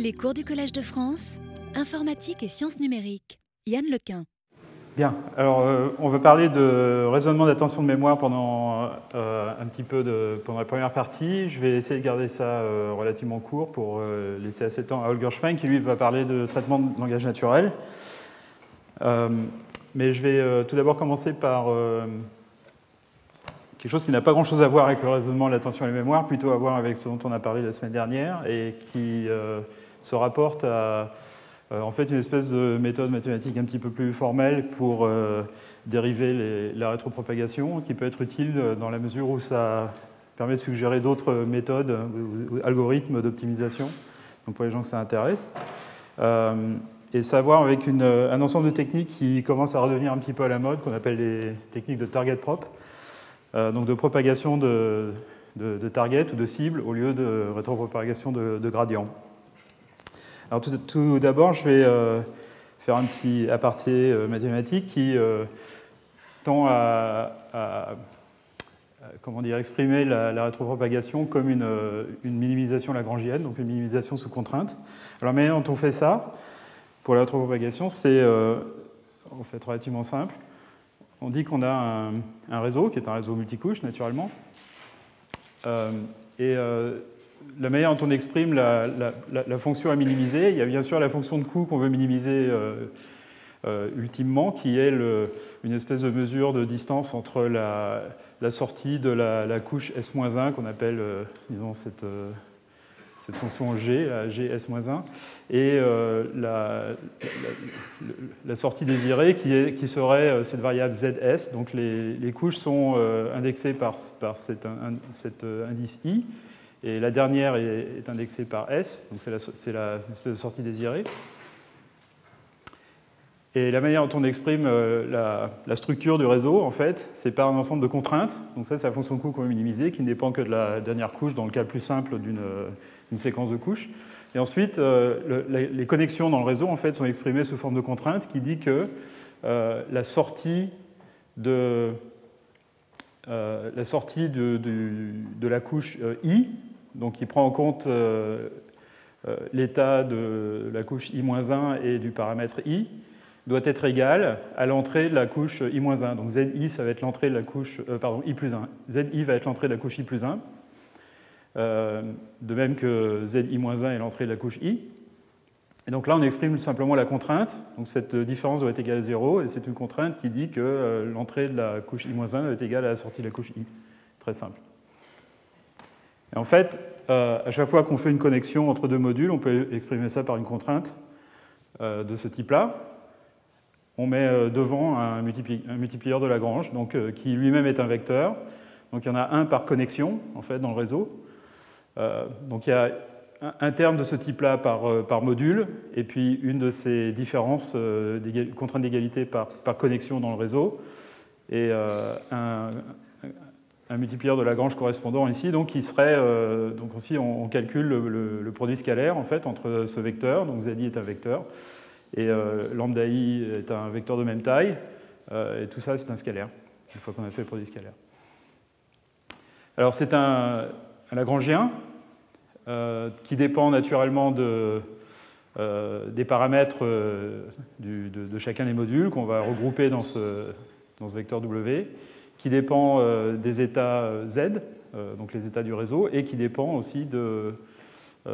Les cours du Collège de France, informatique et sciences numériques. Yann Lequin. Bien, alors euh, on va parler de raisonnement d'attention de mémoire pendant euh, un petit peu pendant la première partie. Je vais essayer de garder ça euh, relativement court pour laisser assez de temps à Holger Schwein qui lui va parler de traitement de langage naturel. mais je vais tout d'abord commencer par quelque chose qui n'a pas grand-chose à voir avec le raisonnement de l'attention et la mémoire, plutôt à voir avec ce dont on a parlé la semaine dernière et qui se rapporte à euh, en fait une espèce de méthode mathématique un petit peu plus formelle pour euh, dériver la rétropropagation, qui peut être utile dans la mesure où ça permet de suggérer d'autres méthodes ou algorithmes d'optimisation, donc pour les gens que ça intéresse. Euh, et savoir avec un ensemble de techniques qui commencent à redevenir un petit peu à la mode, qu'on appelle les techniques de target prop, donc de propagation de, target ou de cible au lieu de rétropropagation de, de gradient. Alors tout, d'abord, je vais euh, faire un petit aparté euh, mathématique qui euh, tend à, comment dire, exprimer la, rétropropagation comme une, minimisation lagrangienne, donc une minimisation sous contrainte. Alors la manière dont on fait ça pour la rétropropagation, c'est en fait relativement simple. On dit qu'on a un, réseau qui est un réseau multicouche naturellement. et la manière dont on exprime la, fonction à minimiser, il y a bien sûr la fonction de coût qu'on veut minimiser euh, euh, ultimement, qui est une espèce de mesure de distance entre la, sortie de la, couche S-1 qu'on appelle, euh, disons, cette, fonction G, G S-1, et la, sortie désirée qui, qui, serait cette variable ZS. Donc les, couches sont indexées par, cet indice I. Et la dernière est, indexée par S, donc c'est la, de sortie désirée. Et la manière dont on exprime euh, la, structure du réseau, en fait, c'est par un ensemble de contraintes. Donc ça, c'est la fonction coût qu'on veut minimiser, qui ne dépend que de la dernière couche, dans le cas plus simple d'une séquence de couches. Et ensuite, euh, les connexions dans le réseau, en fait, sont exprimées sous forme de contraintes, qui dit que euh, la sortie de la sortie de, de, la couche I donc il prend en compte euh, euh, l'état de la couche i-1 et du paramètre i, doit être égal à l'entrée de la couche i-1. Donc zi, ça va être l'entrée de la couche, euh, pardon, i plus 1. zi va être l'entrée de la couche i plus 1, de même que zi-1 est l'entrée de la couche i. Et donc là, on exprime simplement la contrainte. Donc cette différence doit être égale à 0, et c'est une contrainte qui dit que l'entrée de la couche i-1 doit être égale à la sortie de la couche i. Très simple. Et en fait, euh, à chaque fois qu'on fait une connexion entre deux modules, on peut exprimer ça par une contrainte euh, de ce type-là. On met euh, devant un, multiplieur de Lagrange, donc, qui lui-même est un vecteur. Donc il y en a un par connexion, en fait, dans le réseau. Donc il y a un terme de ce type-là par, par, module, et puis une de ces différences, des contraintes d'égalité par, connexion dans le réseau, et un, multiplieur de Lagrange correspondant ici, donc qui serait, euh, donc aussi on, calcule le, produit scalaire en fait entre ce vecteur, donc zi est un vecteur, et euh, lambda i est un vecteur de même taille, euh, et tout ça c'est un scalaire, une fois qu'on a fait le produit scalaire. Alors c'est un, Lagrangien qui dépend naturellement de, des paramètres de, chacun des modules qu'on va regrouper dans ce, dans ce vecteur W qui dépend euh, des états euh, Z, euh, donc les états du réseau, et qui dépend aussi de,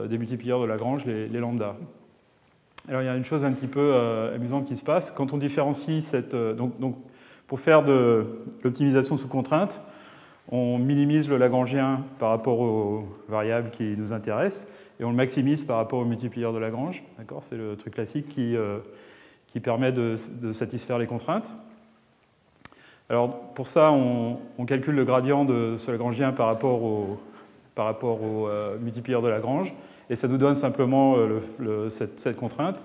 des multiplieurs de Lagrange, les, les lambda. Alors il y a une chose un petit peu amusante qui se passe. Quand on différencie cette... Donc, donc pour faire de l'optimisation sous contrainte, on minimise le Lagrangien par rapport aux variables qui nous intéressent et on le maximise par rapport au multiplieur de Lagrange. C'est le truc classique qui, qui permet de, satisfaire les contraintes. Alors pour ça, on, calcule le gradient de ce Lagrangien par rapport au, euh, multiplieur de Lagrange, et ça nous donne simplement euh, cette, contrainte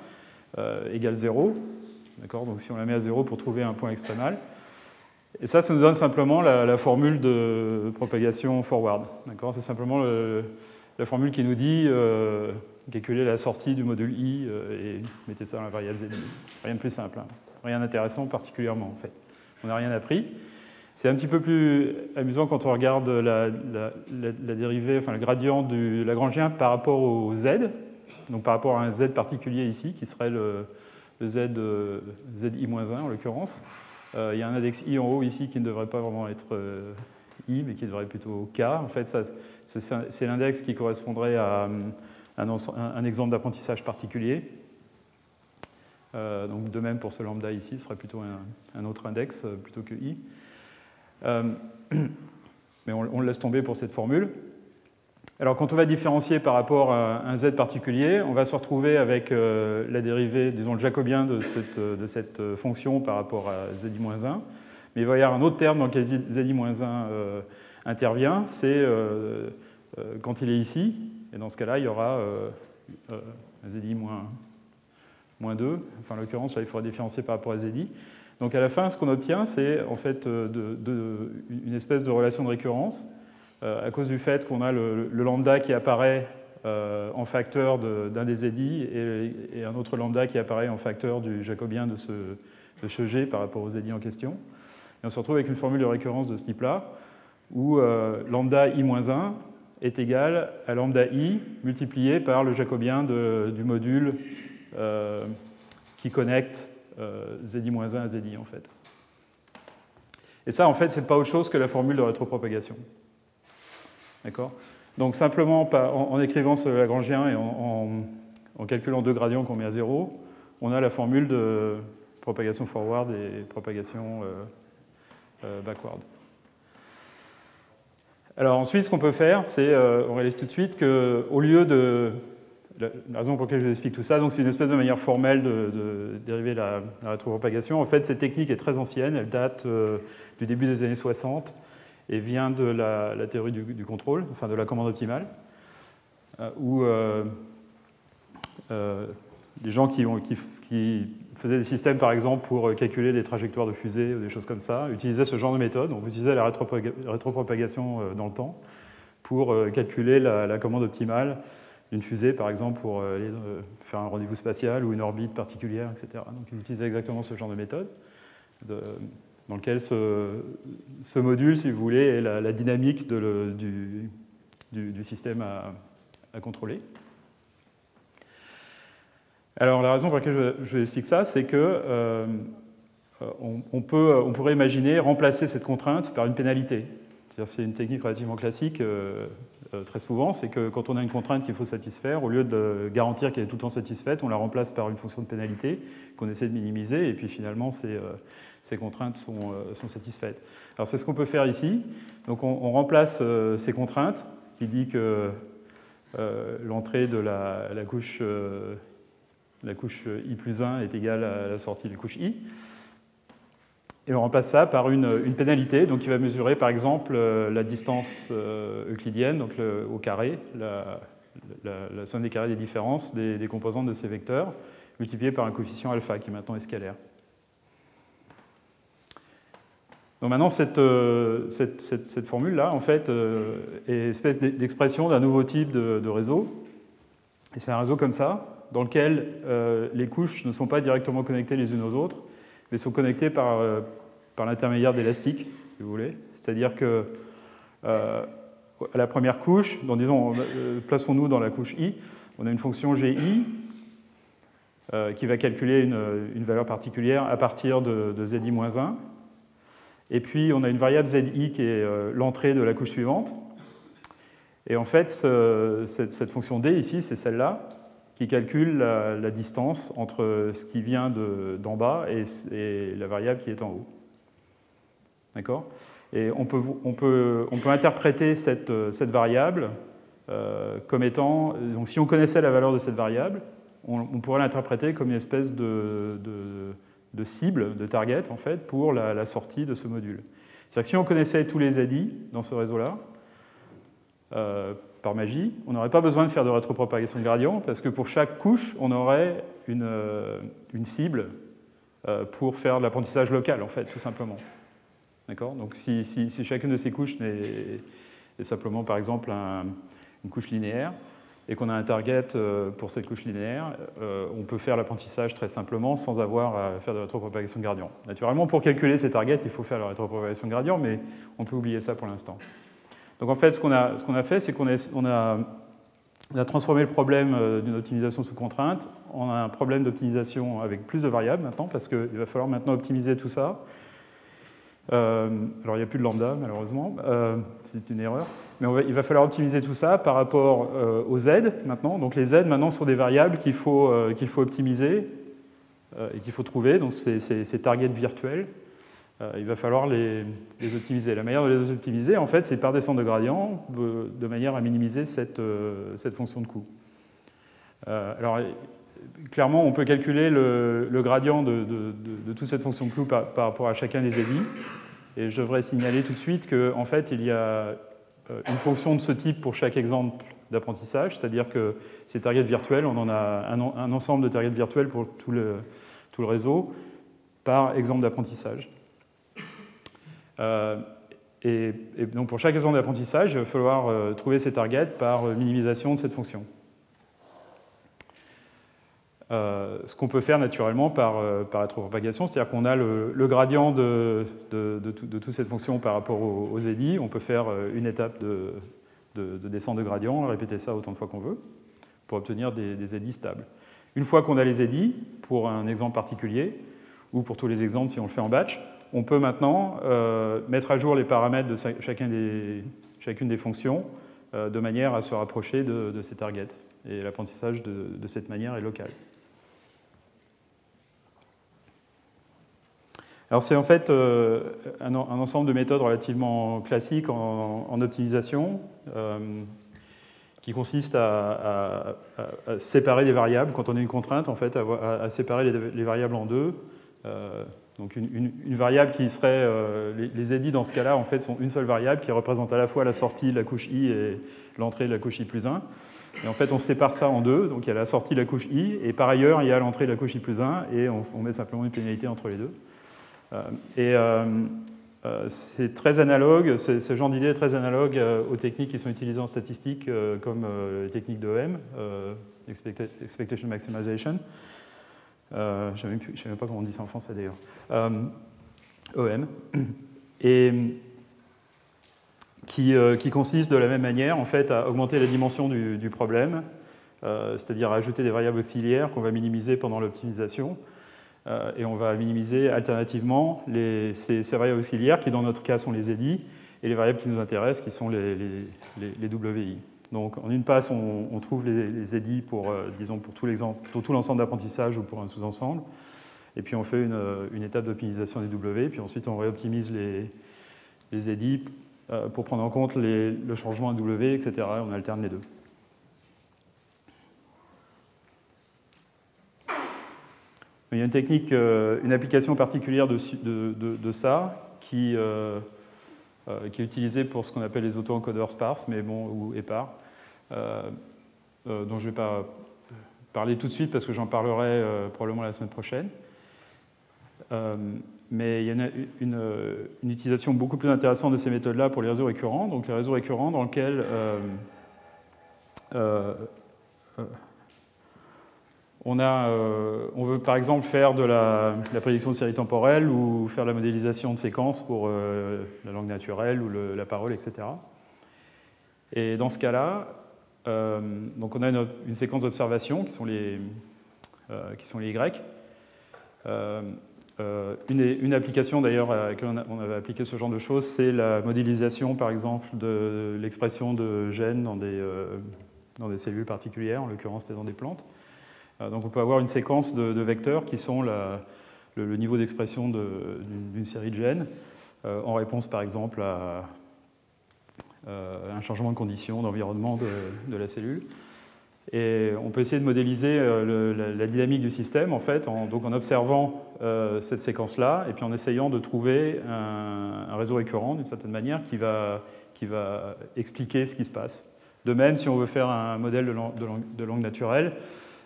euh, égale 0. Donc si on la met à 0 pour trouver un point extrémal. Et ça, ça nous donne simplement la, formule de propagation forward. C'est simplement la formule qui nous dit calculer la sortie du module i et mettez ça dans la variable z. Rien de plus simple, hein. rien d'intéressant particulièrement en fait on n'a rien appris. C'est un petit peu plus amusant quand on regarde la, dérivée, enfin le gradient du Lagrangien par rapport au z. donc par rapport à un z particulier ici, qui serait le, z, zi-1 en l'occurrence. Il y a un index i en haut ici qui ne devrait pas vraiment être i, mais qui devrait plutôt k. En fait, c'est l'index qui correspondrait à un, exemple d'apprentissage particulier. donc de même pour ce lambda ici, ce serait plutôt un, autre index plutôt que i. mais on, on, le laisse tomber pour cette formule. Alors quand on va différencier par rapport à un z particulier, on va se retrouver avec euh, la dérivée, disons le jacobien de cette, de cette fonction par rapport à zi-1. Mais il va y avoir un autre terme dans lequel zi-1 euh, intervient, c'est euh, quand il est ici, et dans ce cas-là, il y aura zi-2. Enfin, en l'occurrence, là, il faudra différencier par rapport à zi. Donc à la fin, ce qu'on obtient, c'est en fait une espèce de relation de récurrence euh, à cause du fait qu'on a le, lambda qui apparaît euh, en facteur d'un des édits et, un autre lambda qui apparaît en facteur du jacobien de ce, de G par rapport aux édits en question. Et on se retrouve avec une formule de récurrence de ce type-là, où euh, lambda i-1 est égal à lambda i multiplié par le jacobien du module qui connecte zi-1 à zi en fait. Et ça, en fait, c'est pas autre chose que la formule de rétropropagation. D'accord Donc simplement en, écrivant ce Lagrangien et en, calculant deux gradients qu'on met à zéro, on a la formule de propagation forward et propagation euh, euh, backward. Alors ensuite, ce qu'on peut faire, c'est, euh, on réalise tout de suite qu'au lieu de... La, raison pour laquelle je vous explique tout ça, c'est une espèce de manière formelle de, dériver la, la, rétropropagation. En fait, cette technique est très ancienne, elle date du début des années 60 et vient de la, théorie du, contrôle, enfin de la commande optimale, euh, où euh, euh, les gens qui, faisaient des systèmes, par exemple, pour calculer des trajectoires de fusée ou des choses comme ça, utilisaient ce genre de méthode. On utilisait la rétropropagation dans le temps pour calculer la, commande optimale d'une fusée, par exemple, pour aller faire un rendez-vous spatial ou une orbite particulière, etc. Donc ils utilisaient exactement ce genre de méthode dans lequel ce, module, si vous voulez, est la, dynamique du, système à, contrôler. Alors la raison pour laquelle je, je explique ça, c'est que euh, on, peut, on, pourrait imaginer remplacer cette contrainte par une pénalité. C'est une technique relativement classique euh, euh, très souvent, c'est que quand on a une contrainte qu'il faut satisfaire, au lieu de garantir qu'elle est tout le temps satisfaite, on la remplace par une fonction de pénalité qu'on essaie de minimiser, et puis finalement c'est ces contraintes sont, euh, sont satisfaites. Alors c'est ce qu'on peut faire ici. Donc on, remplace euh, ces contraintes qui dit que euh, l'entrée de la, couche, la couche i plus 1 est égale à la sortie de la couche i. Et on remplace ça par une, pénalité donc qui va mesurer par exemple la distance euclidienne, donc au carré, la, somme des carrés des différences des, composantes de ces vecteurs, multipliée par un coefficient alpha qui maintenant est scalaire. Donc maintenant, cette, euh, cette, formule-là, en fait, euh, est espèce d'expression d'un nouveau type de, réseau. Et c'est un réseau comme ça, dans lequel euh, les couches ne sont pas directement connectées les unes aux autres, mais sont connectées par, par l'intermédiaire d'élastiques, si vous voulez. C'est-à-dire que à la première couche, disons, plaçons-nous dans la couche i, on a une fonction gi qui va calculer une, une, valeur particulière à partir de, de zi-1 et puis, on a une variable zi qui est euh, l'entrée de la couche suivante. Et en fait, cette, fonction d ici, c'est celle-là qui calcule la, distance entre ce qui vient d'en bas et, la variable qui est en haut. D'accord? Et on peut, on, peut, on peut, interpréter cette, cette variable euh, comme étant. Donc, si on connaissait la valeur de cette variable, on, pourrait l'interpréter comme une espèce de cible, de target, en fait, pour la, sortie de ce module. C'est-à-dire que si on connaissait tous les ADI dans ce réseau-là, euh, par magie, on n'aurait pas besoin de faire de rétropropagation de gradient, parce que pour chaque couche, on aurait une, euh, une cible euh, pour faire de l'apprentissage local, en fait, tout simplement. D'accord? Donc si, si, chacune de ces couches est, simplement, par exemple, une couche linéaire, et qu'on a un target euh, pour cette couche linéaire, euh, on peut faire l'apprentissage très simplement sans avoir à faire de rétropropagation de gradient. Naturellement, pour calculer ces targets, il faut faire la rétropropagation de gradient, mais on peut oublier ça pour l'instant. Donc en fait, ce qu'on a, a, fait, c'est qu'on a, on a transformé le problème d'une optimisation sous contrainte en un problème d'optimisation avec plus de variables maintenant, parce qu'il va falloir maintenant optimiser tout ça. Alors il n'y a plus de lambda malheureusement, c'est une erreur. Mais il va falloir optimiser tout ça par rapport aux z maintenant. Donc les z maintenant sont des variables qu'il faut, qu'il faut optimiser et qu'il faut trouver. Donc ces targets virtuels. Euh, il va falloir les, optimiser. La manière de les optimiser, en fait, c'est par descente de gradient, de, manière à minimiser cette, euh, fonction de coût. Euh, alors, clairement, on peut calculer le, gradient de, toute cette fonction de coût par, rapport à chacun des édits. Et je devrais signaler tout de suite qu'en en fait, il y a une fonction de ce type pour chaque exemple d'apprentissage, c'est-à-dire que ces targets virtuels, on en a un, ensemble de targets virtuels pour tout le, tout le réseau par exemple d'apprentissage. Euh, et, donc pour chaque exemple d'apprentissage, il va falloir euh, trouver ces targets par euh, minimisation de cette fonction. Ce qu'on peut faire naturellement par, par rétropropagation, c'est-à-dire qu'on a le, gradient de, toute cette fonction par rapport aux, edits. On peut faire une étape de, descente de gradient, répéter ça autant de fois qu'on veut, pour obtenir des, des edits stables. Une fois qu'on a les edits, pour un exemple particulier, ou pour tous les exemples si on le fait en batch, on peut maintenant euh, mettre à jour les paramètres de chacune des fonctions euh, de manière à se rapprocher de, ces targets. Et l'apprentissage de, cette manière est local. Alors c'est en fait euh, un, ensemble de méthodes relativement classiques en, optimisation qui consiste à, séparer des variables quand on a une contrainte, en fait, à, séparer les, variables en deux. Donc une, variable qui serait, euh, les, edits dans ce cas-là, en fait, sont une seule variable qui représente à la fois la sortie de la couche i et l'entrée de la couche i plus 1. Et en fait, on sépare ça en deux. Donc il y a la sortie de la couche i, et par ailleurs, il y a l'entrée de la couche i plus 1, et on, met simplement une pénalité entre les deux. Euh, et euh, c'est très analogue, ce genre d'idée est très analogue aux techniques qui sont utilisées en statistique, comme les techniques d'OM, Expectation Maximization. Euh, je ne sais même pas comment on dit ça en français d'ailleurs, euh, OM, euh, qui, consiste de la même manière en fait à augmenter la dimension du, problème, c'est-à-dire à ajouter des variables auxiliaires qu'on va minimiser pendant l'optimisation, et on va minimiser alternativement ces, variables auxiliaires qui dans notre cas sont les EDI et les variables qui nous intéressent qui sont les, WI. Donc en une passe, on, trouve les, edits pour, euh, disons, pour tout l'ensemble d'apprentissage ou pour un sous-ensemble. Et puis on fait une, euh, étape d'optimisation des W, puis ensuite on réoptimise les, les euh, pour prendre en compte le changement à W, etc. on alterne les deux. Il y a une technique, une application particulière de, ça qui, qui, est utilisée pour ce qu'on appelle les auto-encodeurs sparses, mais bon, ou épars, euh, euh, dont je ne vais pas parler tout de suite parce que j'en parlerai euh, probablement la semaine prochaine. mais il y a une, utilisation beaucoup plus intéressante de ces méthodes-là pour les réseaux récurrents. Donc les réseaux récurrents dans lesquels on, a, on, veut par exemple faire de la, prédiction de série temporelle ou faire la modélisation de séquences pour la langue naturelle ou la parole, etc. Et dans ce cas-là, euh, donc on a une, séquence d'observation qui, sont les, euh, qui sont les Y. Euh, une, application d'ailleurs à laquelle on, avait appliqué ce genre de choses, c'est la modélisation par exemple de l'expression de gènes dans des, dans des cellules particulières, en l'occurrence dans des plantes. Donc on peut avoir une séquence de, vecteurs qui sont le, niveau d'expression d'une série de gènes, en réponse par exemple à, euh, un changement de conditions d'environnement de, la cellule. Et on peut essayer de modéliser euh, la, dynamique du système en fait, en, donc en observant euh, cette séquence-là et puis en essayant de trouver un, réseau récurrent d'une certaine manière qui va, expliquer ce qui se passe. De même, si on veut faire un modèle de langue, naturelle,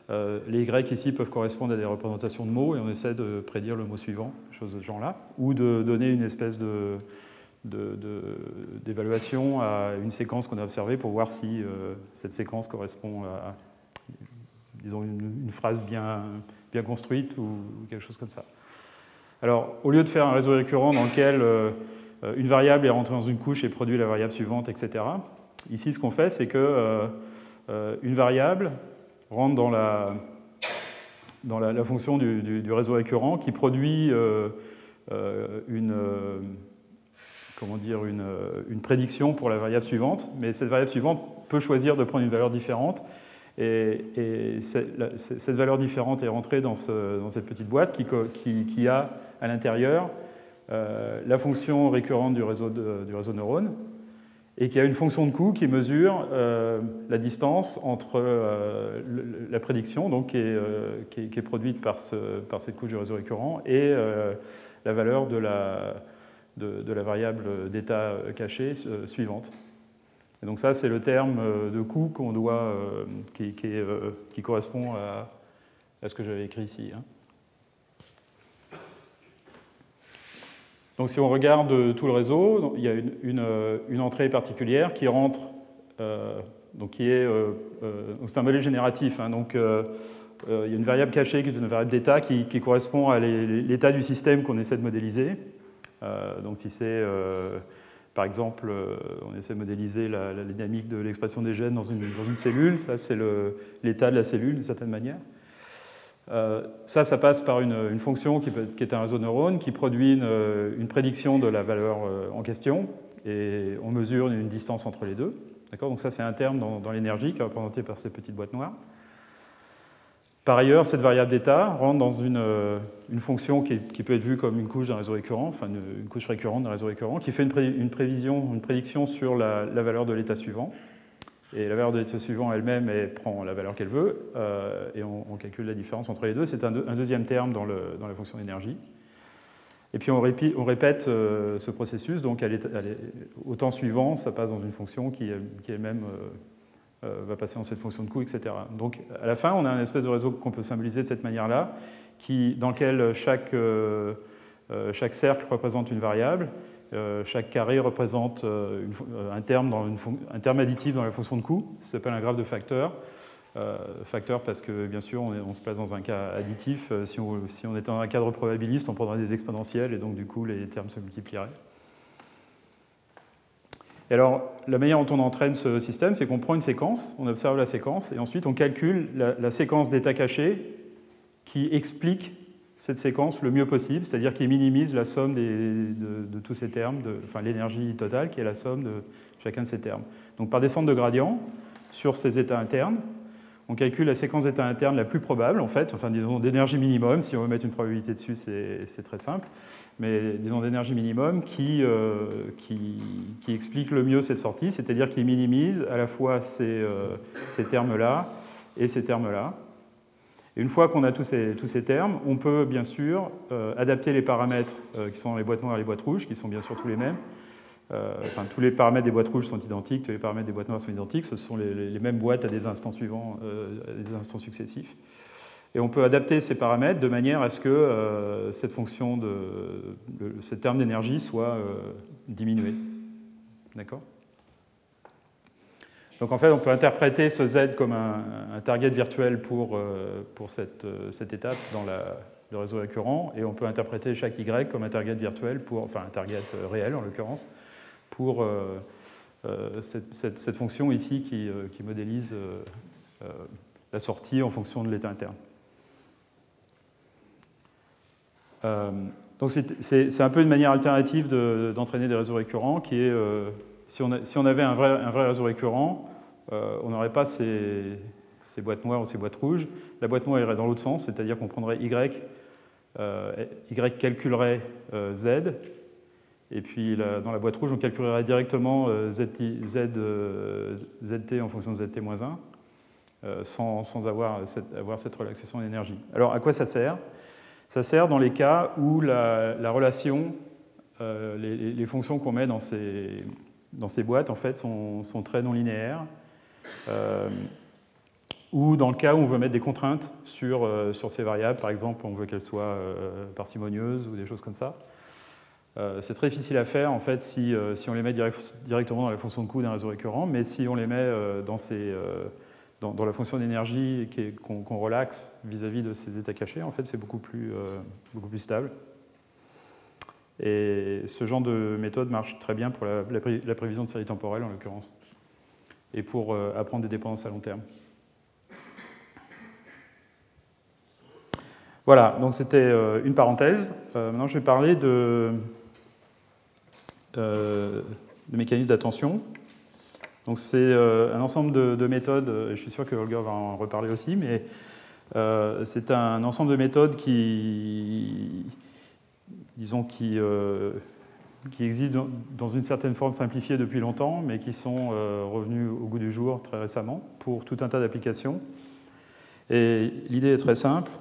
les Y ici peuvent correspondre à des représentations de mots et on essaie de prédire le mot suivant, chose de ce genre-là, ou de donner une espèce d'évaluation à une séquence qu'on a observée pour voir si euh, cette séquence correspond à, disons, une, phrase bien, bien construite ou quelque chose comme ça. Alors, au lieu de faire un réseau récurrent dans lequel euh, une variable est rentrée dans une couche et produit la variable suivante, etc., ici, ce qu'on fait, c'est que une variable rentre dans la, dans la, fonction du, réseau récurrent qui produit une, comment dire, une, une, prédiction pour la variable suivante, mais cette variable suivante peut choisir de prendre une valeur différente. Et, cette valeur différente est rentrée dans, cette petite boîte qui, a à l'intérieur euh, la fonction récurrente du réseau, de, du réseau neurones et qui a une fonction de coût qui mesure euh, la distance entre euh, la prédiction donc, qui, est, produite par, cette couche du réseau récurrent et la valeur de la, de variable d'état caché suivante donc ça, c'est le terme euh, de coût qu'on doit, euh, qui, euh, qui, correspond à, ce que j'avais écrit ici. Hein. Donc si on regarde tout le réseau, il y a une, entrée particulière qui rentre, donc qui est, c'est un modèle génératif. Hein. donc il y a une variable cachée qui est une variable d'état qui, correspond à l'état du système qu'on essaie de modéliser. donc si c'est par exemple, euh, on essaie de modéliser la, dynamique de l'expression des gènes dans une cellule. Ça, c'est l'état de la cellule, d'une certaine manière. Euh, ça, ça passe par une, fonction qui, est un réseau de neurones qui produit une, prédiction de la valeur euh, en question et on mesure une distance entre les deux. Donc ça, c'est un terme dans, l'énergie qui est représenté par ces petites boîtes noires. Par ailleurs, cette variable d'état rentre dans une, euh, fonction qui, peut être vue comme une couche d'un réseau récurrent, enfin une, couche récurrente d'un réseau récurrent, qui fait une, prévision, une prédiction sur la, valeur de l'état suivant. Et la valeur de l'état suivant elle-même, elle prend la valeur qu'elle veut, euh, et on, calcule la différence entre les deux. C'est un, deuxième terme dans, la fonction d'énergie. Et puis on répète, euh, ce processus, donc au temps suivant, ça passe dans une fonction qui, qui elle-même euh, va passer dans cette fonction de coût, etc. Donc à la fin, on a un espèce de réseau qu'on peut symboliser de cette manière-là, dans lequel euh, euh, chaque cercle représente une variable, chaque carré représente un, terme dans un terme additif dans la fonction de coût, ça s'appelle un graphe de facteur. facteur parce que bien sûr on, se place dans un cas additif. Si on, était dans un cadre probabiliste, on prendrait des exponentielles et donc du coup les termes se multiplieraient. Et alors, la manière dont on entraîne ce système, c'est qu'on prend une séquence, on observe la séquence, et ensuite on calcule la, séquence d'états cachés qui explique cette séquence le mieux possible, c'est-à-dire qui minimise la somme de, tous ces termes, enfin l'énergie totale qui est la somme de chacun de ces termes. Donc par descente de gradient sur ces états internes, on calcule la séquence d'états internes la plus probable, en fait, enfin disons d'énergie minimum, si on veut mettre une probabilité dessus, c'est très simple mais disons d'énergie minimum, qui, euh, qui, explique le mieux cette sortie, c'est-à-dire qui minimise à la fois ces, euh, ces termes-là et ces termes-là. Et une fois qu'on a tous ces, termes, on peut bien sûr euh, adapter les paramètres qui sont dans les boîtes noires et les boîtes rouges, qui sont bien sûr tous les mêmes. enfin, tous les paramètres des boîtes rouges sont identiques, tous les paramètres des boîtes noires sont identiques, ce sont les, mêmes boîtes à des instants suivants, à des instants successifs. Et on peut adapter ces paramètres de manière à ce que euh, cette fonction de, ce terme d'énergie soit euh, diminué. D'accord? Donc en fait, on peut interpréter ce Z comme un, target virtuel pour, euh, pour cette, étape dans le réseau récurrent, et on peut interpréter chaque Y comme un target virtuel, pour, enfin un target réel en l'occurrence, pour cette, fonction ici qui, modélise la sortie en fonction de l'état interne. Euh, donc c'est un peu une manière alternative d'entraîner des réseaux récurrents qui est, euh, si, on avait un vrai réseau récurrent, euh, on n'aurait pas ces, boîtes noires ou ces boîtes rouges. La boîte noire irait dans l'autre sens, c'est-à-dire qu'on prendrait Y, Y calculerait Z, et puis dans la boîte rouge, on calculerait directement Z, Z, ZT en fonction de ZT-1, sans, sans avoir, cette, relaxation d'énergie. Alors à quoi ça sert? Ça sert dans les cas où la, relation, euh, les, fonctions qu'on met dans ces, boîtes en fait, sont, très non linéaires, euh, ou dans le cas où on veut mettre des contraintes sur, euh, sur ces variables, par exemple on veut qu'elles soient parcimonieuses ou des choses comme ça. c'est très difficile à faire en fait si, si on les met directement dans la fonction de coût d'un réseau récurrent, mais si on les met dans ces dans, la fonction d'énergie qu'on relaxe vis-à-vis de ces états cachés, en fait, c'est beaucoup, plus, euh, beaucoup plus stable. Et ce genre de méthode marche très bien pour la, prévision de série temporelle, en l'occurrence. Et pour apprendre des dépendances à long terme. Voilà, donc c'était une parenthèse. maintenant, je vais parler de, de mécanismes d'attention. Donc c'est un ensemble de, méthodes, je suis sûr que Holger va en reparler aussi, mais c'est un ensemble de méthodes qui, disons, qui, qui existent dans une certaine forme simplifiée depuis longtemps, mais qui sont euh, revenus au goût du jour très récemment pour tout un tas d'applications. Et l'idée est très simple.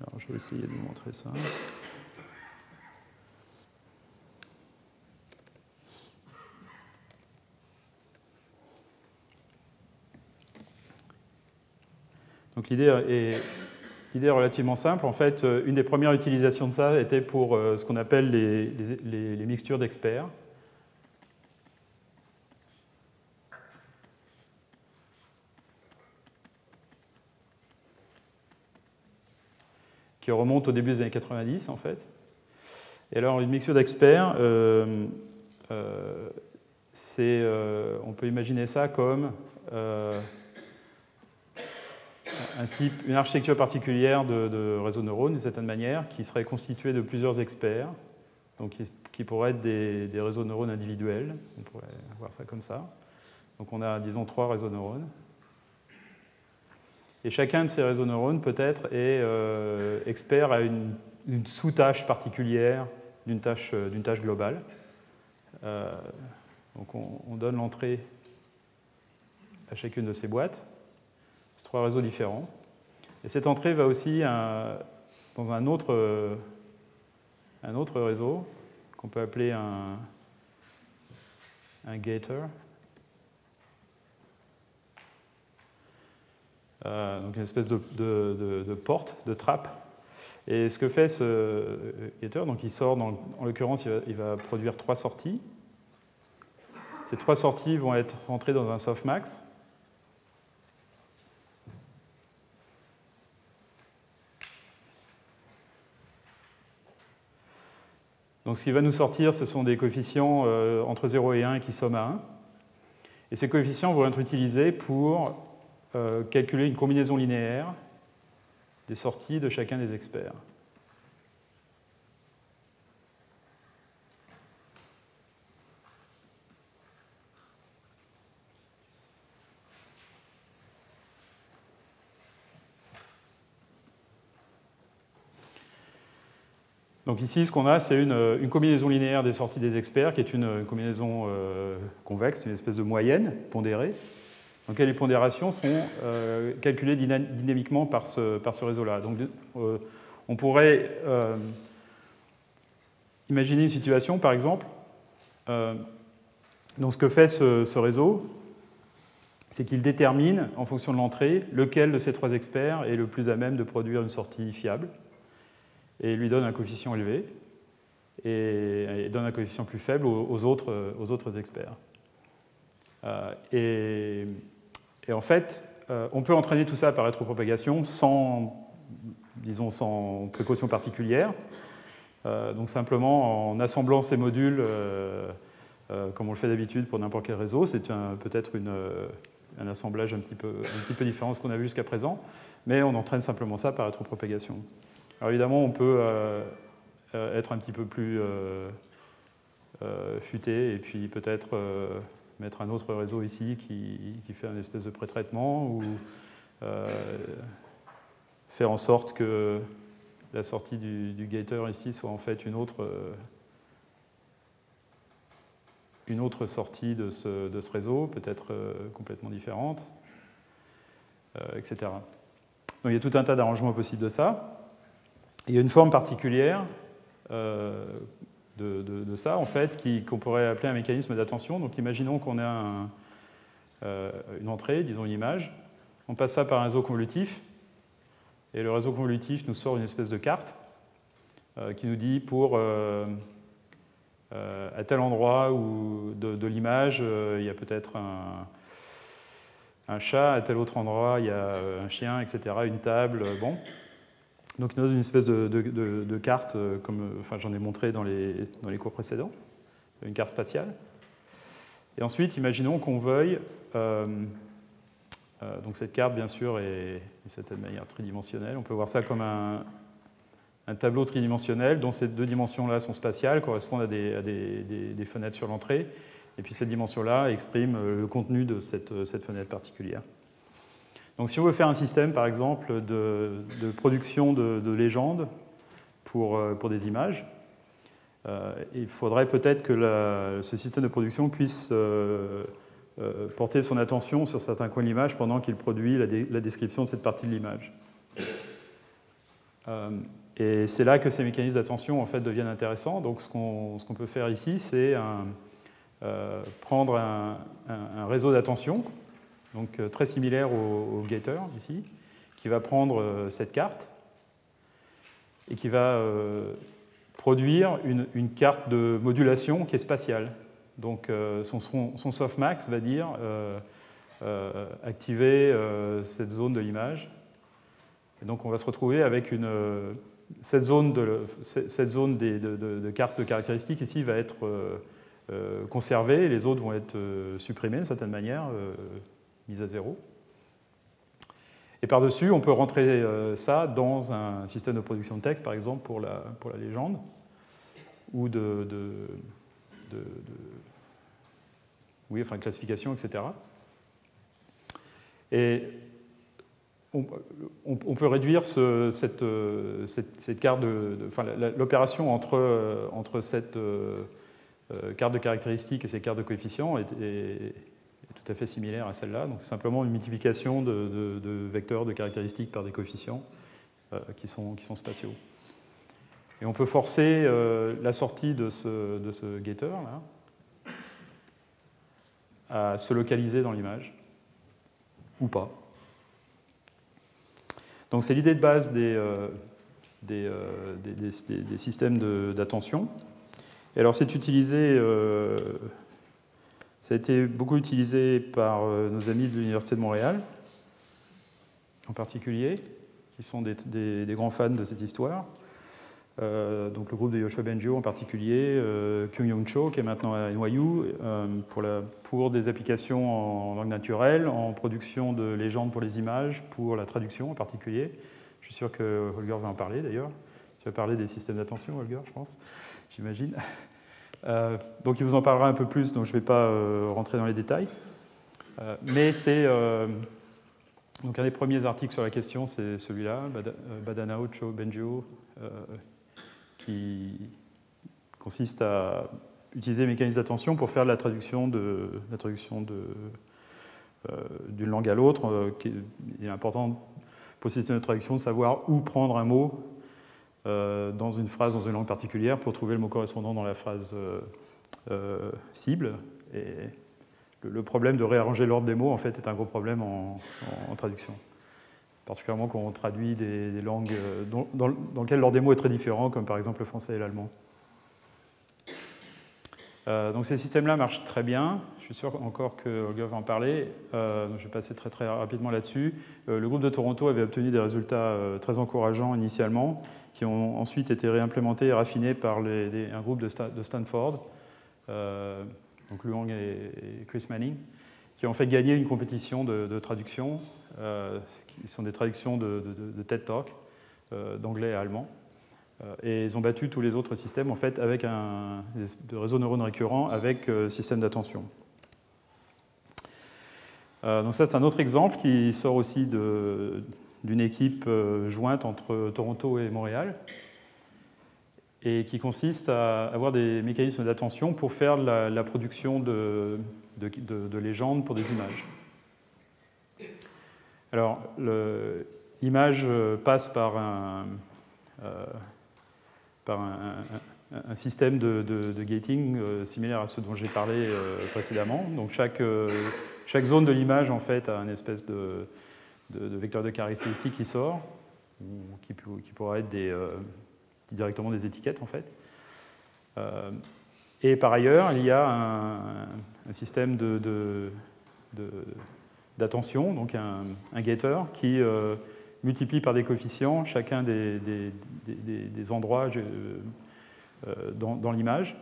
Alors, je vais essayer de vous montrer ça. Donc l'idée est L'idée est relativement simple. En fait, euh, une des premières utilisations de ça était pour euh, ce qu'on appelle les, mixtures d'experts. qui remonte au début des années 90 en fait. Et alors une mixture d'experts, euh, c'est, on peut imaginer ça comme type, une architecture particulière de, réseau de d'une certaine manière, qui serait constituée de plusieurs experts, donc qui, pourraient être des, réseaux neurones individuels. On pourrait voir ça comme ça. Donc on a, disons, trois réseaux neurones. Et chacun de ces réseaux neurones peut-être est euh, expert à une, sous-tâche particulière d'une tâche, tâche, globale. Euh, donc on, on donne l'entrée à chacune de ces boîtes trois réseaux différents. Et cette entrée va aussi dans un autre, un autre réseau qu'on peut appeler un, un gator. Euh, donc une espèce de, porte, de trappe. Et ce que fait ce gator, donc il sort, en l'occurrence, il, va produire trois sorties. Ces trois sorties vont être rentrées dans un softmax. Donc ce qui va nous sortir, ce sont des coefficients euh, entre 0 et 1 qui somment à 1. Et ces coefficients vont être utilisés pour euh, calculer une combinaison linéaire des sorties de chacun des experts. Donc ici, ce qu'on a, c'est une, combinaison linéaire des sorties des experts, qui est une, combinaison euh, convexe, une espèce de moyenne pondérée, dans laquelle les pondérations sont euh, calculées dynamiquement par ce, réseau-là. Donc euh, on pourrait imaginer une situation, par exemple, donc ce que fait ce réseau, c'est qu'il détermine, en fonction de l'entrée, lequel de ces trois experts est le plus à même de produire une sortie fiable et lui donne un coefficient élevé et, donne un coefficient plus faible aux, autres, aux autres, experts. Euh, et, en fait, euh, on peut entraîner tout ça par rétropropagation sans, disons, sans précaution particulière. Euh, donc simplement en assemblant ces modules comme on le fait d'habitude pour n'importe quel réseau. C'est peut-être un assemblage un petit, peu, un petit peu différent de ce qu'on a vu jusqu'à présent, mais on entraîne simplement ça par rétropropagation. Alors évidemment, on peut euh, euh, être un petit peu plus euh, futé et puis peut-être mettre un autre réseau ici qui, fait un espèce de pré-traitement ou faire en sorte que la sortie du, gator ici soit en fait une autre, une autre sortie de ce réseau, peut-être complètement différente, etc. Donc il y a tout un tas d'arrangements possibles de ça. Il y a une forme particulière euh, de, ça, en fait, qu'on pourrait appeler un mécanisme d'attention. Donc imaginons qu'on a euh, une entrée, disons une image, on passe ça par un réseau convolutif, et le réseau convolutif nous sort une espèce de carte euh, qui nous dit pour à tel endroit où de, l'image, il y a peut-être un, un, chat, à tel autre endroit, il y a un chien, etc., une table, bon. Donc nous donne une espèce de, carte, euh, comme euh, enfin, j'en ai montré dans les, dans les cours précédents, une carte spatiale. Et ensuite, imaginons qu'on veuille. donc cette carte, bien sûr, est d'une certaine manière tridimensionnelle. On peut voir ça comme un, un tableau tridimensionnel dont ces deux dimensions-là sont spatiales, correspondent à des, fenêtres sur l'entrée, et puis cette dimension-là exprime euh, le contenu de euh, cette, fenêtre particulière. Donc si on veut faire un système, par exemple, de, production de, légendes pour, euh, pour, des images, il faudrait peut-être que ce système de production puisse porter son attention sur certains coins de l'image pendant qu'il produit la, description de cette partie de l'image. Et c'est là que ces mécanismes d'attention en fait, deviennent intéressants. Donc ce qu'on peut faire ici, c'est euh, prendre un, réseau d'attention, donc euh, très similaire au, Gator ici, qui va prendre euh, cette carte et qui va produire une, carte de modulation qui est spatiale. Donc son, softmax va dire activer cette zone de l'image. Et donc on va se retrouver avec une cette zone, de, cette zone des, de, cartes de caractéristiques ici va être euh, euh, conservée et les autres vont être euh, supprimées d'une certaine manière, mises à zéro. Et par-dessus, on peut rentrer ça dans un système de production de texte, par exemple pour la, pour la légende, ou de, de oui, enfin, classification, etc. Et on, peut réduire cette, carte de, l'opération entre, entre cette euh, euh, carte de caractéristiques et ces cartes de coefficients est, tout à fait similaire à celle-là. Donc c'est simplement une multiplication de, vecteurs de caractéristiques par des coefficients euh, qui, sont, qui sont spatiaux. Et on peut forcer la sortie de ce, de ce getter là à se localiser dans l'image ou pas. Donc c'est l'idée de base des, euh, euh, des, systèmes d'attention. Et alors c'est utilisé, euh, ça a été beaucoup utilisé par nos amis de l'Université de Montréal, en particulier, qui sont des, grands fans de cette histoire. Euh, donc le groupe de Yoshua Benjo en particulier, euh, Kyung Young Cho qui est maintenant à NYU euh, pour, pour, des applications en langue naturelle, en production de légendes pour les images, pour la traduction en particulier. Je suis sûr que Holger va en parler d'ailleurs. Tu vas parler des systèmes d'attention, Holger, je pense, j'imagine. Donc il vous en parlera un peu plus, donc je ne vais pas rentrer dans les détails. mais c'est donc un des premiers articles sur la question, c'est celui-là, Badanao, Cho, Benjo, qui consiste à utiliser les mécanismes d'attention pour faire la traduction de la traduction de euh, d'une langue à l'autre. Euh, il est important pour le système de traduction de savoir où prendre un mot euh, dans une phrase, dans une langue particulière, pour trouver le mot correspondant dans la phrase cible. Et le, problème de réarranger l'ordre des mots, en fait, est un gros problème en traduction particulièrement quand on traduit des, langues euh, dans, lesquelles l'ordre des mots est très différent, comme par exemple le français et l'allemand. Euh, donc ces systèmes-là marchent très bien. Je suis sûr encore que Olga va en parler. Euh, je vais passer très très rapidement là-dessus. le groupe de Toronto avait obtenu des résultats très encourageants initialement, qui ont ensuite été réimplémentés et raffinés par un groupe de, Stanford, donc Luang et, Chris Manning, qui ont fait gagner une compétition de, de traduction qui sont des traductions de, TED Talk euh, d'anglais à allemand. Euh, et ils ont battu tous les autres systèmes en fait avec un de réseau neurones récurrent avec euh, système d'attention. donc ça c'est un autre exemple qui sort aussi d'une équipe jointe entre Toronto et Montréal et qui consiste à avoir des mécanismes d'attention pour faire la, production de, de, légendes pour des images. Alors, l'image euh, passe par un, euh, système de, gating euh, similaire à ce dont j'ai parlé précédemment. Donc, chaque, chaque zone de l'image, en fait, a une espèce de, vecteur de caractéristiques qui sort, qui, qui pourra être des, directement des étiquettes, en fait. et par ailleurs, il y a un, système de d'attention, donc un, getter, qui euh, multiplie par des coefficients chacun des, endroits euh, dans, l'image,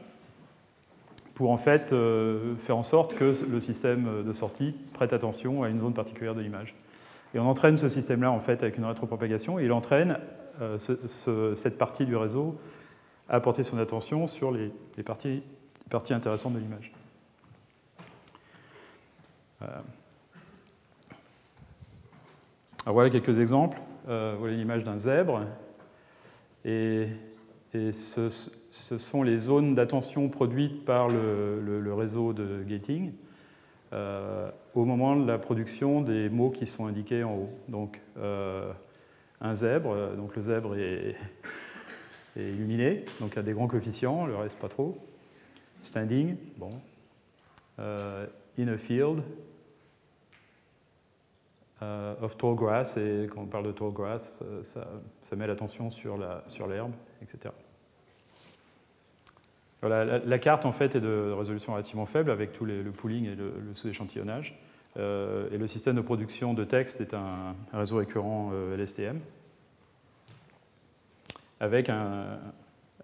pour en fait faire en sorte que le système de sortie prête attention à une zone particulière de l'image. Et on entraîne ce système-là en fait avec une rétropropagation et il entraîne cette partie du réseau à porter son attention sur les, parties, intéressantes de l'image. Alors voilà quelques exemples. Euh, voilà l'image d'un zèbre. Et, ce, sont les zones d'attention produites par le, réseau de gating euh, au moment de la production des mots qui sont indiqués en haut. Donc euh, un zèbre, donc le zèbre est, est, illuminé, donc il y a des grands coefficients, le reste pas trop. Standing, bon. in a field, euh, of tall grass, et quand on parle de tall grass, ça, met l'attention sur l'herbe, sur etc. la, carte en fait est de résolution relativement faible avec tout le pooling et le, sous-échantillonnage. Euh, et le système de production de texte est un, réseau récurrent euh, LSTM avec,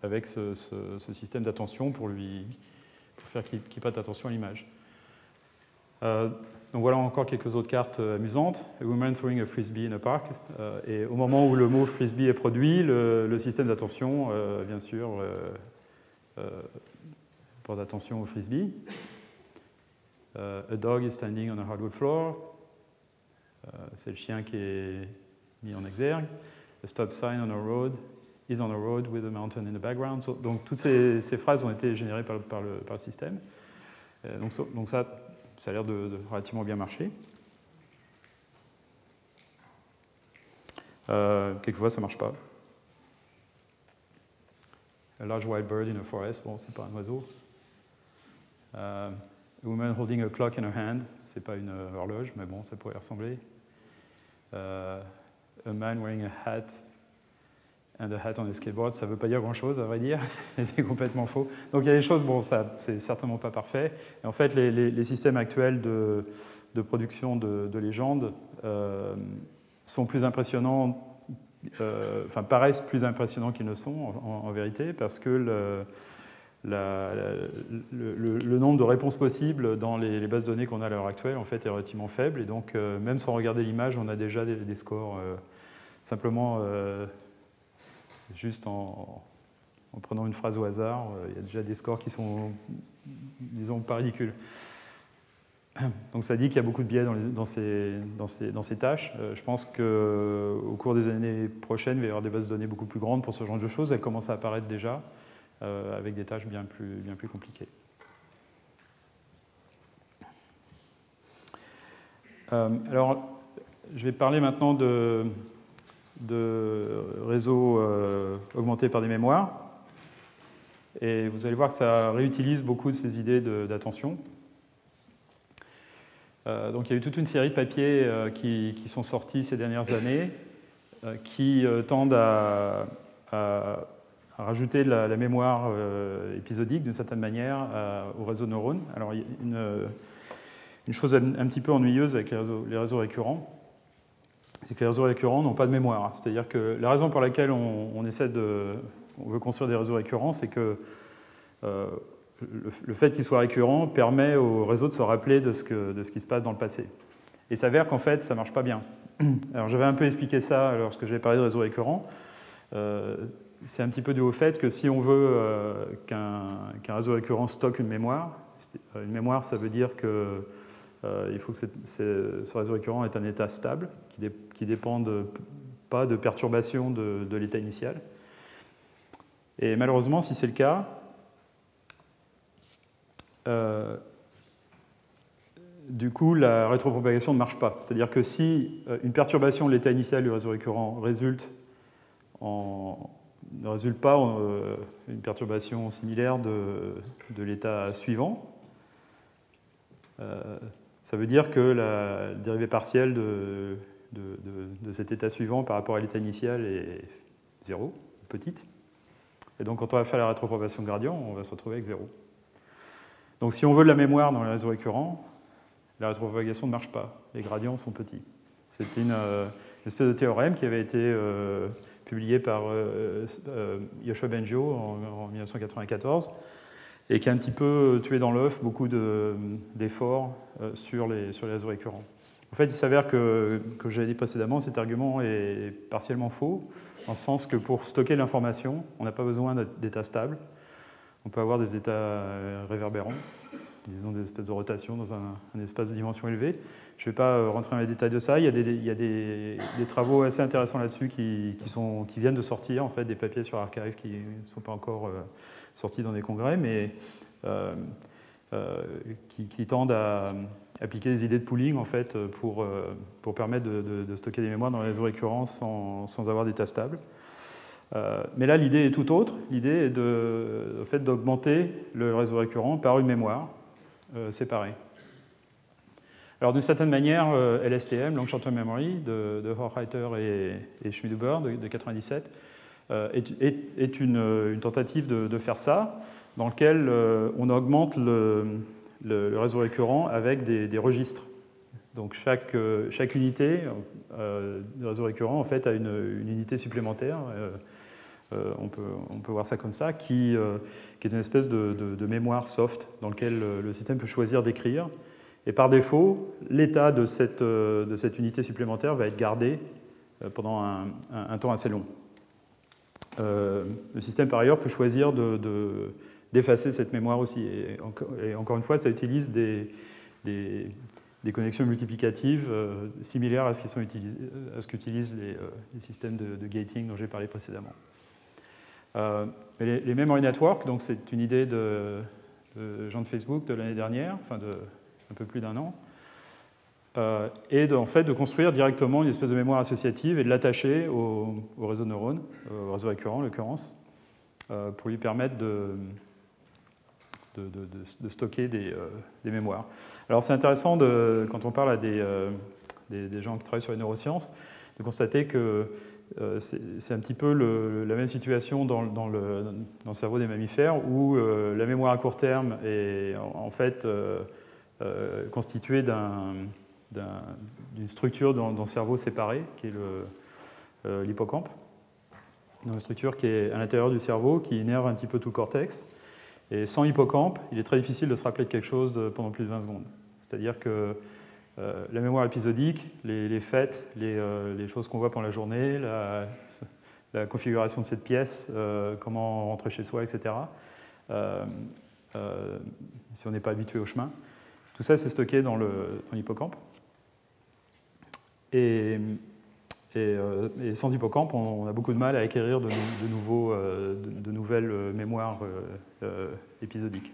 avec ce, système d'attention pour, lui, pour faire qu'il prête attention à l'image. Donc voilà encore quelques autres cartes euh, amusantes. A woman throwing a frisbee in a park. Euh, et au moment où le mot frisbee est produit, le, système d'attention, euh, bien sûr, porte attention au frisbee. a dog is standing on a hardwood floor. C'est le chien qui est mis en exergue. A stop sign on a road is on a road with a mountain in the background. donc toutes ces, phrases ont été générées par, le, par le, système. donc, donc ça, ça a l'air de, relativement bien marcher. Euh, quelquefois, ça ne marche pas. A large white bird in a forest, bon, c'est pas un oiseau. Euh, a woman holding a clock in her hand, c'est pas une horloge, mais bon, ça pourrait ressembler. Euh, a man wearing a hat and a hat on a skateboard, ça veut pas dire grand-chose, à vrai dire, c'est complètement faux. Donc il y a des choses, bon, ça, c'est certainement pas parfait. Et en fait, les, systèmes actuels de, production de, légendes euh, sont plus impressionnants, euh, enfin paraissent plus impressionnants qu'ils ne sont en, vérité, parce que le, nombre de réponses possibles dans les, bases de données qu'on a à l'heure actuelle en fait est relativement faible, et donc euh, même sans regarder l'image, on a déjà des, scores simplement juste en, prenant une phrase au hasard, euh, il y a déjà des scores qui sont, disons, pas ridicules. Donc ça dit qu'il y a beaucoup de biais dans, ces, tâches. Euh, je pense qu'au cours des années prochaines, il va y avoir des bases de données beaucoup plus grandes pour ce genre de choses. Elles commencent à apparaître déjà euh, avec des tâches bien plus, compliquées. alors, je vais parler maintenant de, réseaux euh, augmentés par des mémoires. Et vous allez voir que ça réutilise beaucoup de ces idées d'attention. Euh, donc il y a eu toute une série de papiers euh, qui, sont sortis ces dernières années qui tendent à, rajouter la, la mémoire épisodique d'une certaine manière au réseau de neurones. Alors une, une chose un, petit peu ennuyeuse avec les réseaux, les réseaux récurrents, c'est que les réseaux récurrents n'ont pas de mémoire. C'est-à-dire que la raison pour laquelle on, essaie de, on veut construire des réseaux récurrents, c'est que euh, le, fait qu'ils soient récurrents permet au réseau de se rappeler de ce, de qui se passe dans le passé. Et il s'avère qu'en fait, ça ne marche pas bien. Alors j'avais un peu expliqué ça lorsque j'avais parlé de réseaux récurrents. Euh, c'est un petit peu dû au fait que si on veut euh, qu'un réseau récurrent stocke une mémoire, une mémoire, ça veut dire que euh, il faut que ce réseau récurrent ait un état stable, qui ne dépend pas de perturbation de, l'état initial. Et malheureusement, si c'est le cas, euh, du coup, la rétropropagation ne marche pas. C'est-à-dire que si euh, une perturbation de l'état initial du réseau récurrent ne résulte pas en une perturbation similaire de, de l'état suivant, ça veut dire que la dérivée partielle de, de, cet état suivant par rapport à l'état initial est zéro, petite. Et donc quand on va faire la rétropropagation gradient, on va se retrouver avec zéro. Donc si on veut de la mémoire dans les réseaux récurrents, la rétropropagation ne marche pas. Les gradients sont petits. C'était une, euh, espèce de théorème qui avait été euh, publié par euh, Yoshua Benjo en, en 1994 et qui a un petit peu tué dans l'œuf beaucoup d'efforts sur, les, sur les réseaux récurrents. En fait, il s'avère que, comme j'avais dit précédemment, cet argument est partiellement faux, en ce sens que pour stocker l'information, on n'a pas besoin d'états stables. On peut avoir des états réverbérants, disons des espèces de rotation dans un, espace de dimension élevée. Je ne vais pas euh, rentrer dans les détails de ça. Il y a des, travaux assez intéressants là-dessus qui, viennent de sortir, en fait, des papiers sur Archive qui ne sont pas encore euh, sortis dans des congrès, mais euh, qui, tendent à appliquer des idées de pooling en fait, pour, pour permettre de, stocker des mémoires dans les réseaux récurrents sans, sans avoir d'état stable. Mais là, l'idée est tout autre. L'idée est de, fait, d'augmenter le réseau récurrent par une mémoire euh, séparés. Alors d'une certaine manière, euh, LSTM, Long Short Term Memory, de, de Horreiter et, Schmiduber de, de 97, euh, est, une, tentative de, faire ça, dans lequel on augmente le, réseau récurrent avec des, registres. Donc chaque, unité de réseau récurrent en fait, a une, unité supplémentaire. Euh, on, peut, on, peut, voir ça comme ça, qui, euh, est une espèce de, mémoire soft dans lequel le, système peut choisir d'écrire. Et par défaut, l'état de cette, euh, unité supplémentaire va être gardé pendant un, temps assez long. le système, par ailleurs, peut choisir d'effacer cette mémoire aussi. Et, encore une fois, ça utilise des, connexions multiplicatives similaires à ce qu'utilisent les, systèmes de gating dont j'ai parlé précédemment. Euh, les, memory networks, donc c'est une idée de, Jean de Facebook de l'année dernière, enfin de un peu plus d'un an, euh, et en fait de construire directement une espèce de mémoire associative et de l'attacher au, réseau de neurones, au réseau récurrent en l'occurrence, euh, pour lui permettre de, de, stocker des, mémoires. Alors c'est intéressant de, quand on parle à des, gens qui travaillent sur les neurosciences de constater que euh, c'est un petit peu la même situation dans, le, cerveau des mammifères où euh, la mémoire à court terme est en, fait euh, constituée d'une structure dans, le cerveau séparé, qui est l'hippocampe. Une structure qui est à l'intérieur du cerveau, qui innerve un petit peu tout le cortex. Et sans hippocampe, il est très difficile de se rappeler de quelque chose pendant plus de 20 secondes. C'est-à-dire que euh, la mémoire épisodique, les, faits, euh, les, choses qu'on voit pendant la journée, la, configuration de cette pièce, euh, comment rentrer chez soi, etc. si on n'est pas habitué au chemin. Tout ça, c'est stocké dans l'hippocampe. Et, sans hippocampe, on, a beaucoup de mal à acquérir de, nouvelles mémoires épisodiques.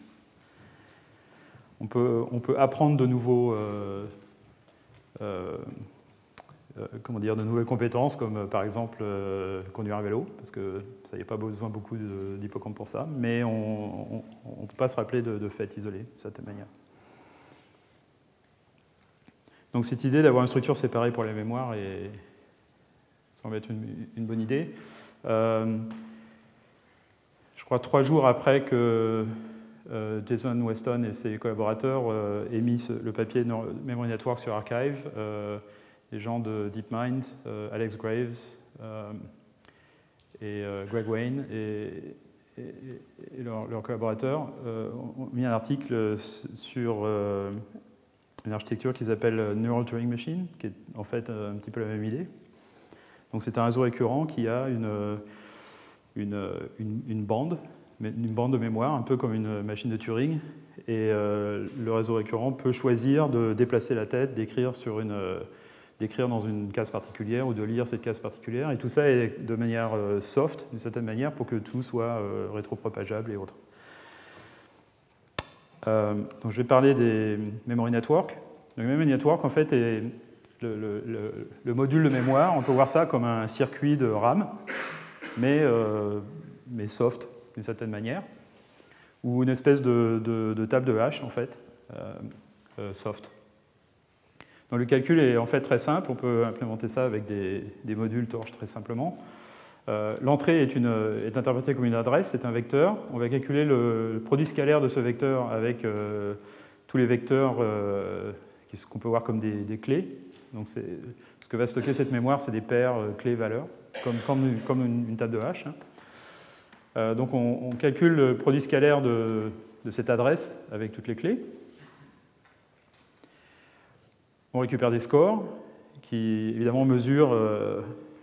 On peut, apprendre de nouveaux, comment dire, de nouvelles compétences, comme euh, par exemple conduire un vélo, parce que ça n'y a pas besoin beaucoup d'hippocampe pour ça, mais on ne peut pas se rappeler de, faits isolés, de cette manière. Donc cette idée d'avoir une structure séparée pour les mémoires est, semble être une, bonne idée. je crois trois jours après que euh, Jason Weston et ses collaborateurs euh, aient mis le papier Memory Network sur Archive. Euh, les gens de DeepMind, Alex Graves et Greg Wayne et, leurs collaborateurs ont mis un article sur une architecture qu'ils appellent Neural Turing Machine, qui est en fait un petit peu la même idée. Donc c'est un réseau récurrent qui a une, une, une bande une bande de mémoire, un peu comme une machine de Turing. Et euh, le réseau récurrent peut choisir de déplacer la tête, euh, d'écrire dans une case particulière ou de lire cette case particulière. Et tout ça est de manière euh, soft, d'une certaine manière, pour que tout soit rétropropageable et autres. donc je vais parler des memory networks. Le memory network, en fait, est le, le, module de mémoire. On peut voir ça comme un circuit de RAM, mais soft d'une certaine manière, ou une espèce de, table de hash, en fait, euh, euh, soft. Donc le calcul est en fait très simple, on peut implémenter ça avec des, modules torches très simplement. Euh, l'entrée est, interprétée comme une adresse, c'est un vecteur. On va calculer le, produit scalaire de ce vecteur avec tous les vecteurs qu'on peut voir comme des, clés. Donc ce que va stocker cette mémoire, c'est des paires clés-valeurs, comme, comme, une, table de hash. Hein. Euh, donc on, calcule le produit scalaire de, de cette adresse avec toutes les clés. On récupère des scores qui évidemment mesurent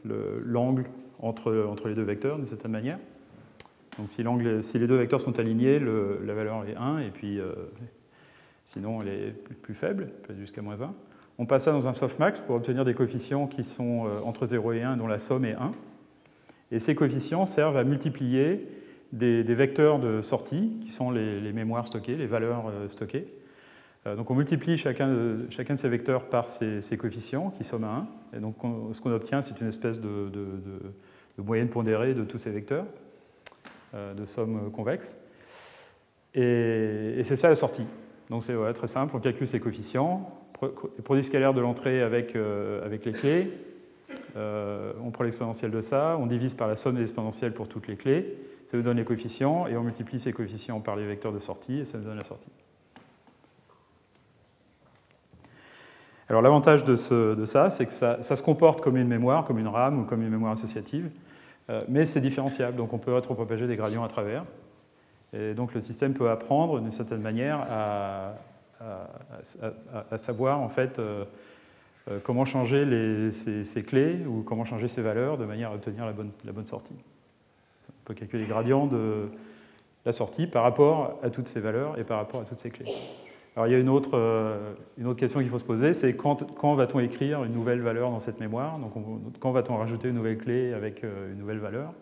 l'angle entre, les deux vecteurs d'une certaine manière. Donc si, les deux vecteurs sont alignés, la valeur est 1, et puis sinon elle est plus, faible, jusqu'à moins 1. On passe ça dans un softmax pour obtenir des coefficients qui sont entre 0 et 1, dont la somme est 1. Et ces coefficients servent à multiplier des, vecteurs de sortie, qui sont les, mémoires stockées, les valeurs euh, stockées. Euh, donc on multiplie chacun de, chacun de ces vecteurs par ces, coefficients qui somment à 1. Et donc ce qu'on obtient, c'est une espèce de, moyenne pondérée de tous ces vecteurs, euh, de somme convexe. Et, c'est ça la sortie. Donc c'est très simple, on calcule ces coefficients, produit scalaire de l'entrée avec, avec les clés, euh, on prend l'exponentielle de ça, on divise par la somme des exponentielles pour toutes les clés, ça nous donne les coefficients, et on multiplie ces coefficients par les vecteurs de sortie, et ça nous donne la sortie. Alors l'avantage de, ça, c'est que ça, se comporte comme une mémoire, comme une RAM ou comme une mémoire associative, euh, mais c'est différenciable, donc on peut rétropropager des gradients à travers. Et donc le système peut apprendre d'une certaine manière à, savoir en fait euh, comment changer ces, clés ou comment changer ces valeurs de manière à obtenir la bonne, sortie? On peut calculer les gradients de la sortie par rapport à toutes ces valeurs et par rapport à toutes ces clés. Alors il y a une autre, euh, une autre question qu'il faut se poser, c'est quand, quand va-t-on écrire une nouvelle valeur dans cette mémoire? Donc quand va-t-on rajouter une nouvelle clé avec euh, une nouvelle valeur?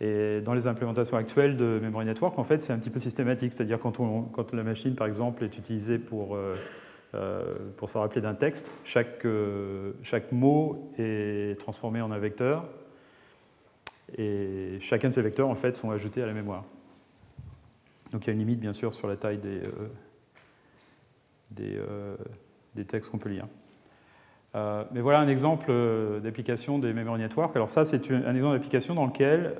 Et dans les implémentations actuelles de Memory Network, en fait, c'est un petit peu systématique, c'est-à-dire quand, la machine, par exemple, est utilisée pour euh, pour se rappeler d'un texte, chaque, euh, chaque mot est transformé en un vecteur et chacun de ces vecteurs en fait sont ajoutés à la mémoire. Donc il y a une limite bien sûr sur la taille des, euh, des, des, textes qu'on peut lire. mais voilà un exemple d'application des memory networks. Alors ça c'est un exemple d'application dans lequel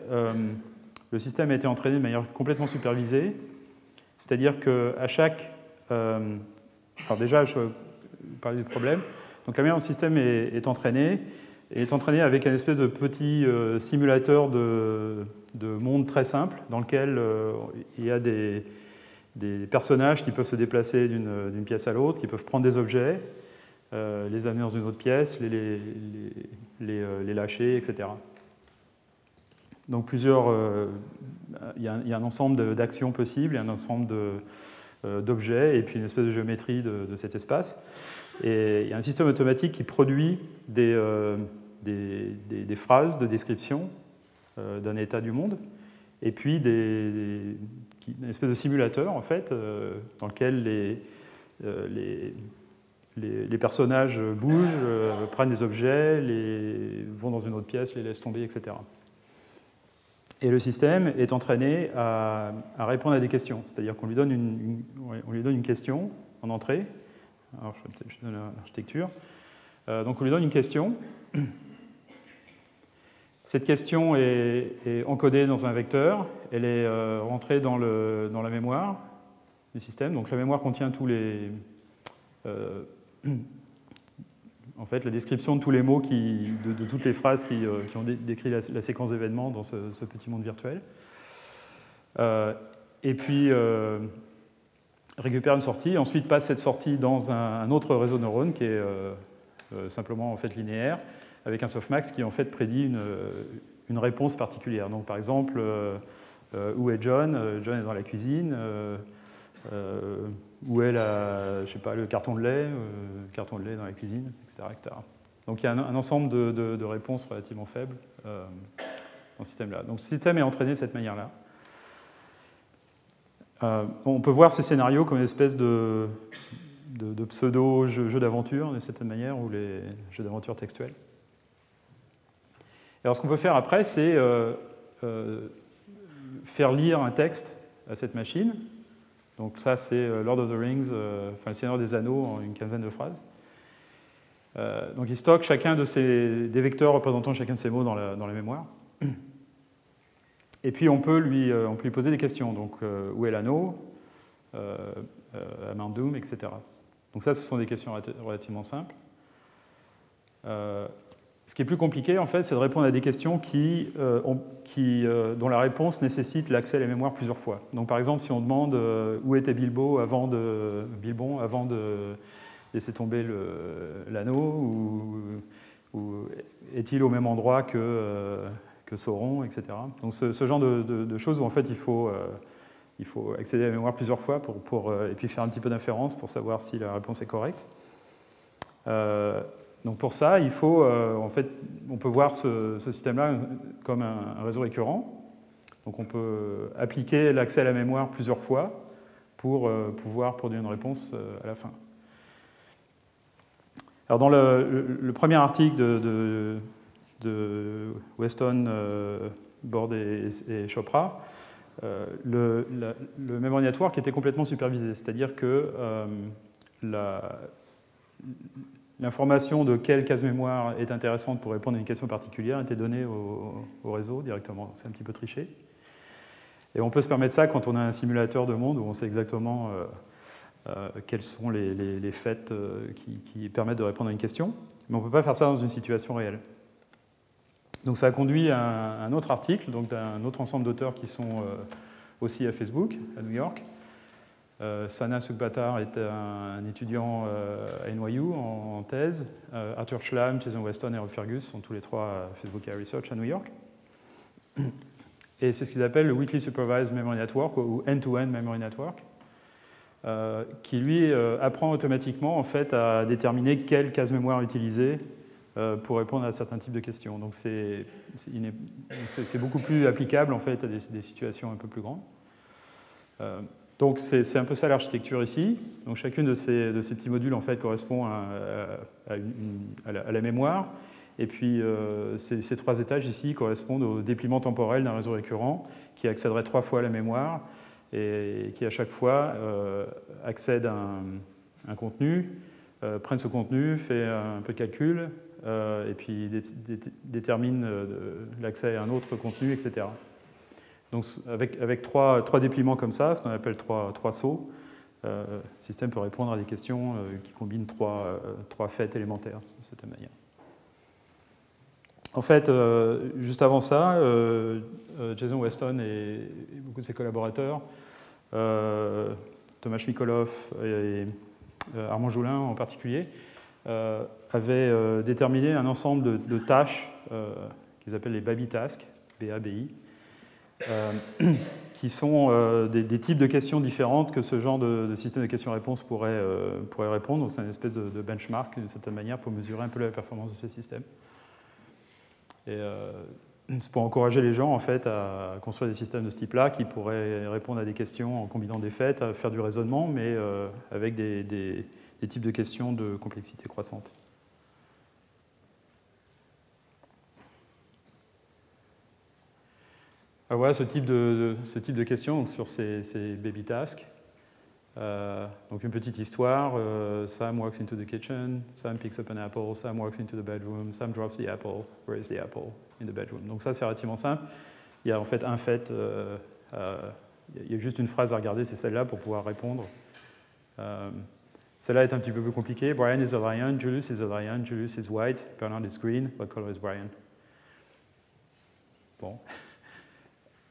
le système a été entraîné de manière complètement supervisée, c'est-à-dire qu'à chaque alors déjà, je parler du problème. Donc la manière dont le système est, entraîné est entraîné avec un espèce de petit euh, simulateur de, monde très simple dans lequel euh, il y a des, personnages qui peuvent se déplacer d'une pièce à l'autre, qui peuvent prendre des objets, euh, les amener dans une autre pièce, les, lâcher, etc. Donc plusieurs, il y, a un, ensemble d'actions possibles, il y a un ensemble de, d'objets et puis une espèce de géométrie de, cet espace. Et il y a un système automatique qui produit des, euh, des, phrases de description euh, d'un état du monde et puis des, une espèce de simulateur en fait dans lequel les, les, les, personnages bougent, prennent des objets, les, vont dans une autre pièce, les laissent tomber, etc. Et le système est entraîné à, répondre à des questions. C'est-à-dire qu'on lui, donne une, on lui donne une question en entrée. Alors, je, donne l'architecture. Euh, donc, on lui donne une question. Cette question est, encodée dans un vecteur. Elle est euh, rentrée dans, le, dans, la mémoire du système. Donc, la mémoire contient tous les. Euh, en fait, la description de tous les mots, qui, de, toutes les phrases qui, euh, ont décrit la, séquence d'événements dans ce, petit monde virtuel. Euh, et puis, euh, récupère une sortie, ensuite passe cette sortie dans un, autre réseau de neurones qui est simplement en fait linéaire, avec un softmax qui en fait prédit une, une réponse particulière. Donc, par exemple, où est John? John est dans la cuisine. Où est le carton de lait, carton de lait dans la cuisine, donc il y a un, ensemble de, réponses relativement faibles euh, dans ce système-là. Donc le système est entraîné de cette manière-là. Euh, on peut voir ce scénario comme une espèce de, pseudo-jeu d'aventure, de cette manière, ou les jeux d'aventure textuels. Alors ce qu'on peut faire après, c'est euh, faire lire un texte à cette machine. Donc ça, c'est Lord of the Rings, enfin le Seigneur des Anneaux en une quinzaine de phrases. Euh, donc il stocke chacun de ces, des vecteurs représentant chacun de ces mots dans la, mémoire. Et puis on peut lui, euh, poser des questions. Donc euh, où est l'anneau? Amount Doom, etc. Donc ça, ce sont des questions relativement simples. Ce qui est plus compliqué, en fait, c'est de répondre à des questions qui, qui, dont la réponse nécessite l'accès à la mémoire plusieurs fois. Donc, par exemple, si on demande où était Bilbo avant de, Bilbon avant de laisser tomber l'anneau, ou, est-il au même endroit que, que Sauron, etc. Donc, ce, genre de, choses où, en fait, il faut il faut accéder à la mémoire plusieurs fois pour, pour, euh, et puis faire un petit peu d'inférence pour savoir si la réponse est correcte. Euh, donc pour ça, il faut, euh, en fait, on peut voir ce, système-là comme un, réseau récurrent. Donc on peut appliquer l'accès à la mémoire plusieurs fois pour pouvoir produire une réponse à la fin. Alors dans le, premier article de, Weston, Bord et, Chopra, euh, le, le, memory network était complètement supervisé, c'est-à-dire que euh, l'information de quelle case mémoire est intéressante pour répondre à une question particulière était donnée au, réseau directement. C'est un petit peu triché. Et on peut se permettre ça quand on a un simulateur de monde où on sait exactement euh, quels sont les, faits qui, qui, permettent de répondre à une question. Mais on ne peut pas faire ça dans une situation réelle. Donc ça a conduit à un autre article, donc d'un autre ensemble d'auteurs qui sont euh, aussi à Facebook, à New York. Euh, Sana Sukbatar est un, étudiant euh, à NYU en, thèse. Arthur Schlam, Jason Weston et Rob Fergus sont tous les trois à Facebook AI Research à New York. Et c'est ce qu'ils appellent le Weekly Supervised Memory Network ou End-to-End Memory Network, qui lui apprend automatiquement en fait à déterminer quelle case mémoire utiliser euh, pour répondre à certains types de questions. Donc c'est beaucoup plus applicable en fait à des, situations un peu plus grandes. Euh, donc c'est un peu ça l'architecture ici. Donc chacune de ces, petits modules en fait correspond à, la, mémoire. Et puis euh, ces, trois étages ici correspondent au dépliement temporel d'un réseau récurrent qui accéderait trois fois à la mémoire et qui à chaque fois accède à un, contenu, prenne ce contenu, fait un peu de calcul, euh, et puis détermine euh, l'accès à un autre contenu, etc. Donc avec, trois, trois, dépliements comme ça, ce qu'on appelle trois, sauts, euh, le système peut répondre à des questions qui combinent trois, trois faits élémentaires de cette manière. En fait, juste avant ça, Jason Weston et, beaucoup de ses collaborateurs, Thomas Mikolov et Armand Joulin en particulier, euh, euh, déterminé un ensemble de, tâches euh, qu'ils appellent les baby tasks, BABI, qui sont des, types de questions différentes que ce genre de, système de questions-réponses pourrait, pourrait répondre. C'est une espèce de, benchmark d'une certaine manière pour mesurer un peu la performance de ce système. Et c'est pour encourager les gens en fait à construire des systèmes de ce type-là qui pourraient répondre à des questions en combinant des faits, à faire du raisonnement, mais avec des types de questions de complexité croissante. Alors voilà ce type de, ce type de questions sur ces, baby tasks. Euh, donc une petite histoire, euh, Sam walks into the kitchen, Sam picks up an apple, Sam walks into the bedroom, Sam drops the apple, where is the apple in the bedroom Donc ça c'est relativement simple. Il y a en fait un fait, euh, il y a juste une phrase à regarder, c'est celle-là pour pouvoir répondre. Celle-là est un petit peu plus compliquée. Brian is a lion, Julius is a lion, Julius is white, Bernard is green. What color is Brian? Bon.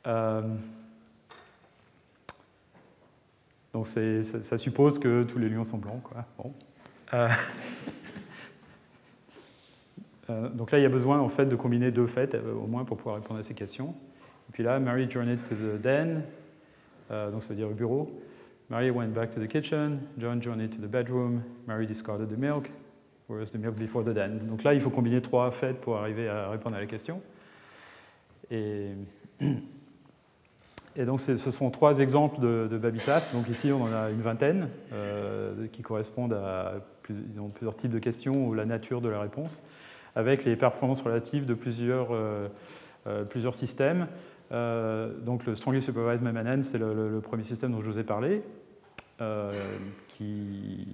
Euh, donc ça, ça, suppose que tous les lions sont blancs. Quoi. Bon. Euh, euh, donc là, il y a besoin en fait de combiner deux faits au moins pour pouvoir répondre à ces questions. Et puis là, Mary journeyed to the den, donc ça veut dire au bureau. Mary went back to the kitchen, John journeyed to the bedroom, Mary discarded the milk, whereas the milk before the den? Donc là, il faut combiner trois faits pour arriver à répondre à la question. Et, et donc, ce sont trois exemples de, de Babitas. Donc ici, on en a une vingtaine euh, qui correspondent à plusieurs types de questions ou la nature de la réponse, avec les performances relatives de plusieurs, euh, euh, plusieurs systèmes. Donc le Strongly Supervised MMN, c'est le, premier système dont je vous ai parlé, qui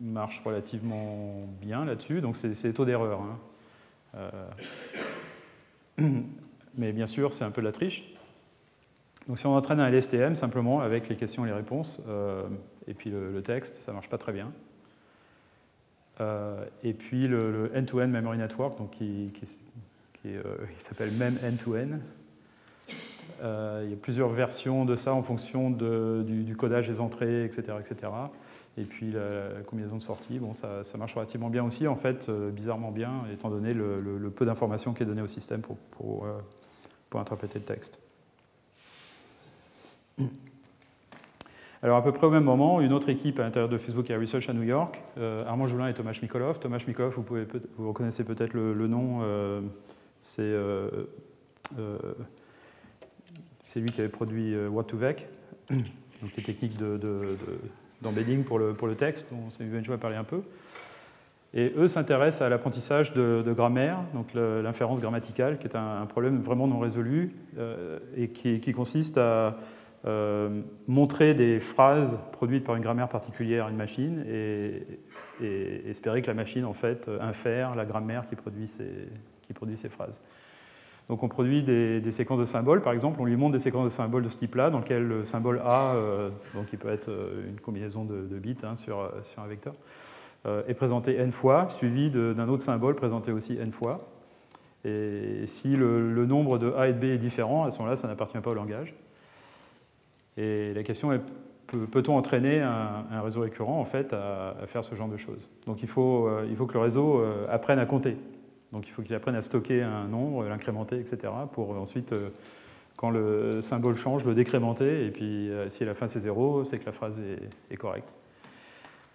marche relativement bien là-dessus. Donc c'est taux d'erreur. Hein. Mais bien sûr, c'est un peu de la triche. Donc si on entraîne un LSTM simplement avec les questions et les réponses, et puis le, texte, ça ne marche pas très bien. et puis le end-to-end memory network, donc qui, qui s'appelle même end-to-end. il y a plusieurs versions de ça en fonction du, codage des entrées, etc. etc. Et puis la, combinaison de sorties, bon, ça, marche relativement bien aussi, en fait, euh, bizarrement bien, étant donné le, peu d'informations qui est donné au système pour, euh, pour, interpréter le texte. Alors à peu près au même moment, une autre équipe à l'intérieur de Facebook Air Research à New York, euh, Armand Joulin et Thomas Mikolov. Thomas Mikolov, vous, pouvez vous reconnaissez peut-être le, le, nom, euh, c'est euh, lui qui avait produit What2Vec, donc les techniques de, de, de d'embedding pour le, pour le texte, dont Samuel va parler un peu. Et eux s'intéressent à l'apprentissage de, de, grammaire, donc l'inférence grammaticale, qui est un, un, problème vraiment non résolu euh, et qui, qui, consiste à euh, montrer des phrases produites par une grammaire particulière à une machine et, espérer que la machine en fait infère la grammaire qui produit ces, qui produit ces phrases. Donc on produit des, séquences de symboles, par exemple, on lui montre des séquences de symboles de ce type-là, dans lequel le symbole A, euh, donc il peut être euh, une combinaison de, bits hein, sur, sur, un vecteur, est présenté n fois, suivi d'un autre symbole présenté aussi n fois. Et si le, le, nombre de A et de B est différent, à ce moment-là, ça n'appartient pas au langage. Et la question est, peut-on entraîner un, réseau récurrent en fait, à, faire ce genre de choses? Donc il faut, il faut que le réseau apprenne à compter. Donc il faut qu'il apprenne à stocker un nombre, l'incrémenter, etc. pour ensuite, euh, quand le symbole change, le décrémenter. Et puis euh, si à la fin c'est 0, c'est que la phrase est, correcte.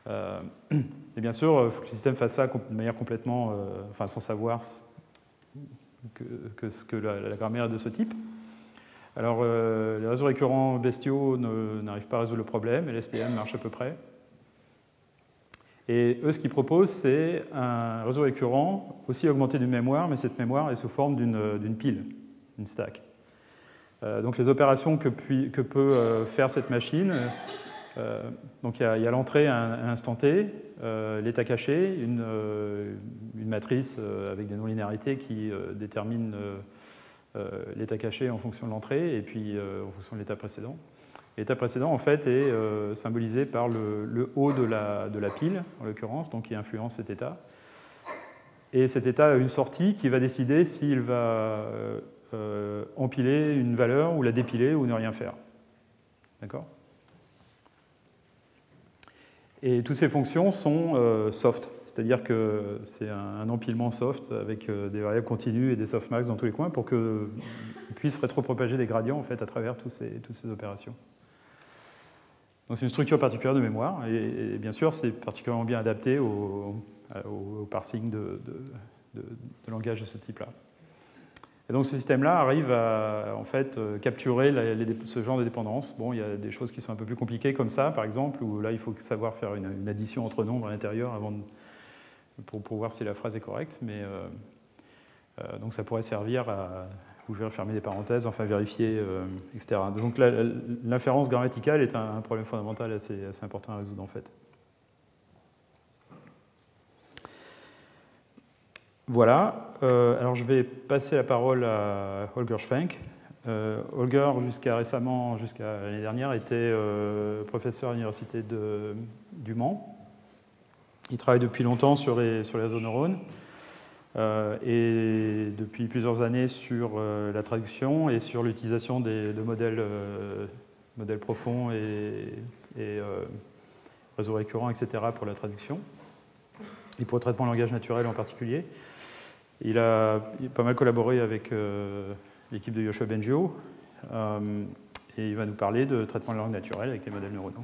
Euh, et bien sûr, il faut que le système fasse ça de manière complètement, enfin sans savoir que, que, que la, grammaire est de ce type. Alors, les réseaux récurrents bestiaux n'arrivent pas à résoudre le problème, et l'STM marche à peu près. Et eux, ce qu'ils proposent, c'est un réseau récurrent aussi augmenté d'une mémoire, mais cette mémoire est sous forme d'une pile, une stack. Euh, donc les opérations que, peut euh, faire cette machine, euh, donc il y a, l'entrée à un instant T, euh, l'état caché, une, euh, une, matrice euh, avec des non-linéarités qui détermine l'état caché en fonction de l'entrée et puis en fonction de l'état précédent. L'état précédent, en fait, est euh, symbolisé par le, haut de la, pile, en l'occurrence, donc qui influence cet état. Et cet état a une sortie qui va décider s'il va euh, euh, empiler une valeur ou la dépiler ou ne rien faire. D'accord? Et toutes ces fonctions sont euh, soft, c'est-à-dire que c'est un, empilement soft avec euh, des variables continues et des softmax dans tous les coins pour qu'on puisse rétropropager des gradients en fait, à travers tous ces, toutes ces opérations. C'est une structure particulière de mémoire, et, bien sûr c'est particulièrement bien adapté au, parsing de, de, de, langage de ce type-là. Et donc ce système-là arrive à en fait capturer la, les, ce genre de dépendance. Bon, il y a des choses qui sont un peu plus compliquées comme ça, par exemple, où là il faut savoir faire une, une addition entre nombres à l'intérieur avant de, pour, voir si la phrase est correcte, mais euh, euh, donc ça pourrait servir à ouvrir, fermer des parenthèses, enfin vérifier, euh, etc. Donc l'inférence grammaticale est un, problème fondamental assez, important à résoudre en fait. Voilà, alors je vais passer la parole à Holger Schwenk. Holger, jusqu'à récemment, jusqu'à l'année dernière, était professeur à l'université du Mans. Il travaille depuis longtemps sur les, sur les réseaux neurones. Euh, et depuis plusieurs années sur euh, la traduction et sur l'utilisation de modèles, euh, modèles profonds et, et réseaux récurrents, etc. pour la traduction et pour le traitement de langage naturel en particulier. Il a, pas mal collaboré avec l'équipe de Yoshua Bengio et il va nous parler de traitement de langue naturelle avec les modèles neuronaux.